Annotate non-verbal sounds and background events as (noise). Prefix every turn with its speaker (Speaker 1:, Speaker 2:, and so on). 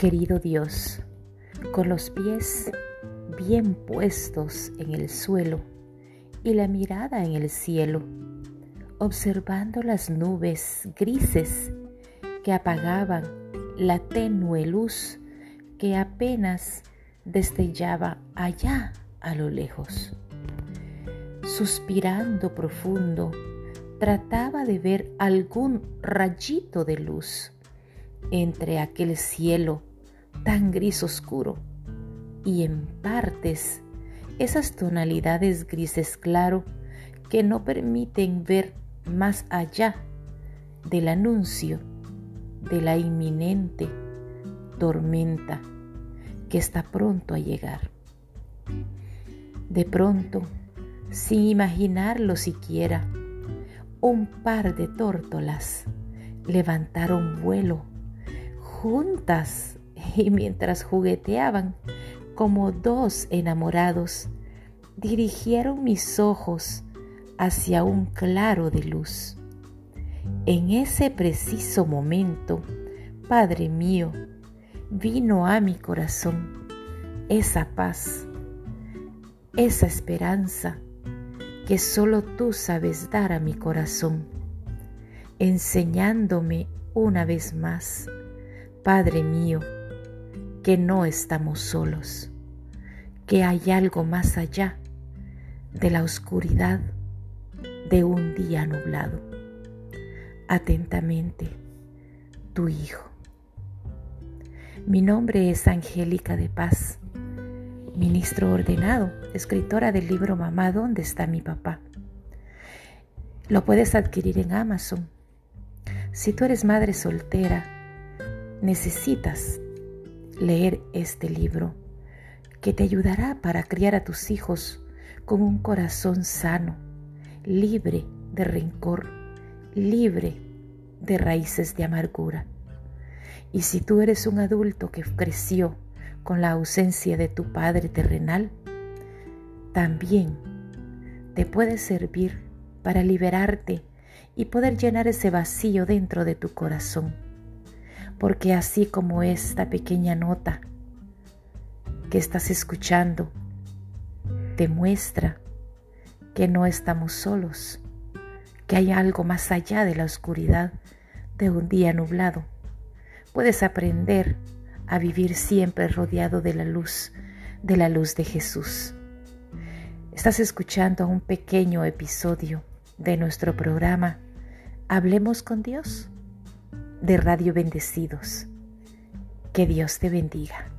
Speaker 1: Querido Dios, con los pies bien puestos en el suelo y la mirada en el cielo, observando las nubes grises que apagaban la tenue luz que apenas destellaba allá a lo lejos. Suspirando profundo, trataba de ver algún rayito de luz entre aquel cielo tan gris oscuro y en partes esas tonalidades grises claro que no permiten ver más allá del anuncio de la inminente tormenta que está pronto a llegar. De pronto, sin imaginarlo siquiera, un par de tórtolas levantaron vuelo juntas (laughs) y mientras jugueteaban como dos enamorados, dirigieron mis ojos hacia un claro de luz. En ese preciso momento, Padre mío, vino a mi corazón esa paz, esa esperanza que solo tú sabes dar a mi corazón, enseñándome una vez más, Padre mío, que no estamos solos, que hay algo más allá de la oscuridad de un día nublado. Atentamente, tu Hijo. Mi nombre es Angélica de Paz, ministro ordenado, escritora del libro Mamá, ¿dónde está mi papá? Lo puedes adquirir en Amazon. Si tú eres madre soltera, necesitas leer este libro que te ayudará para criar a tus hijos con un corazón sano, libre de rencor, libre de raíces de amargura. Y si tú eres un adulto que creció con la ausencia de tu Padre terrenal, también te puede servir para liberarte y poder llenar ese vacío dentro de tu corazón. Porque así como esta pequeña nota que estás escuchando te muestra que no estamos solos, que hay algo más allá de la oscuridad de un día nublado puedes aprender a vivir siempre rodeado de la luz, de la luz de Jesús. Estás escuchando un pequeño episodio de nuestro programa Hablemos con Dios de Radio Bendecidos. Que Dios te bendiga.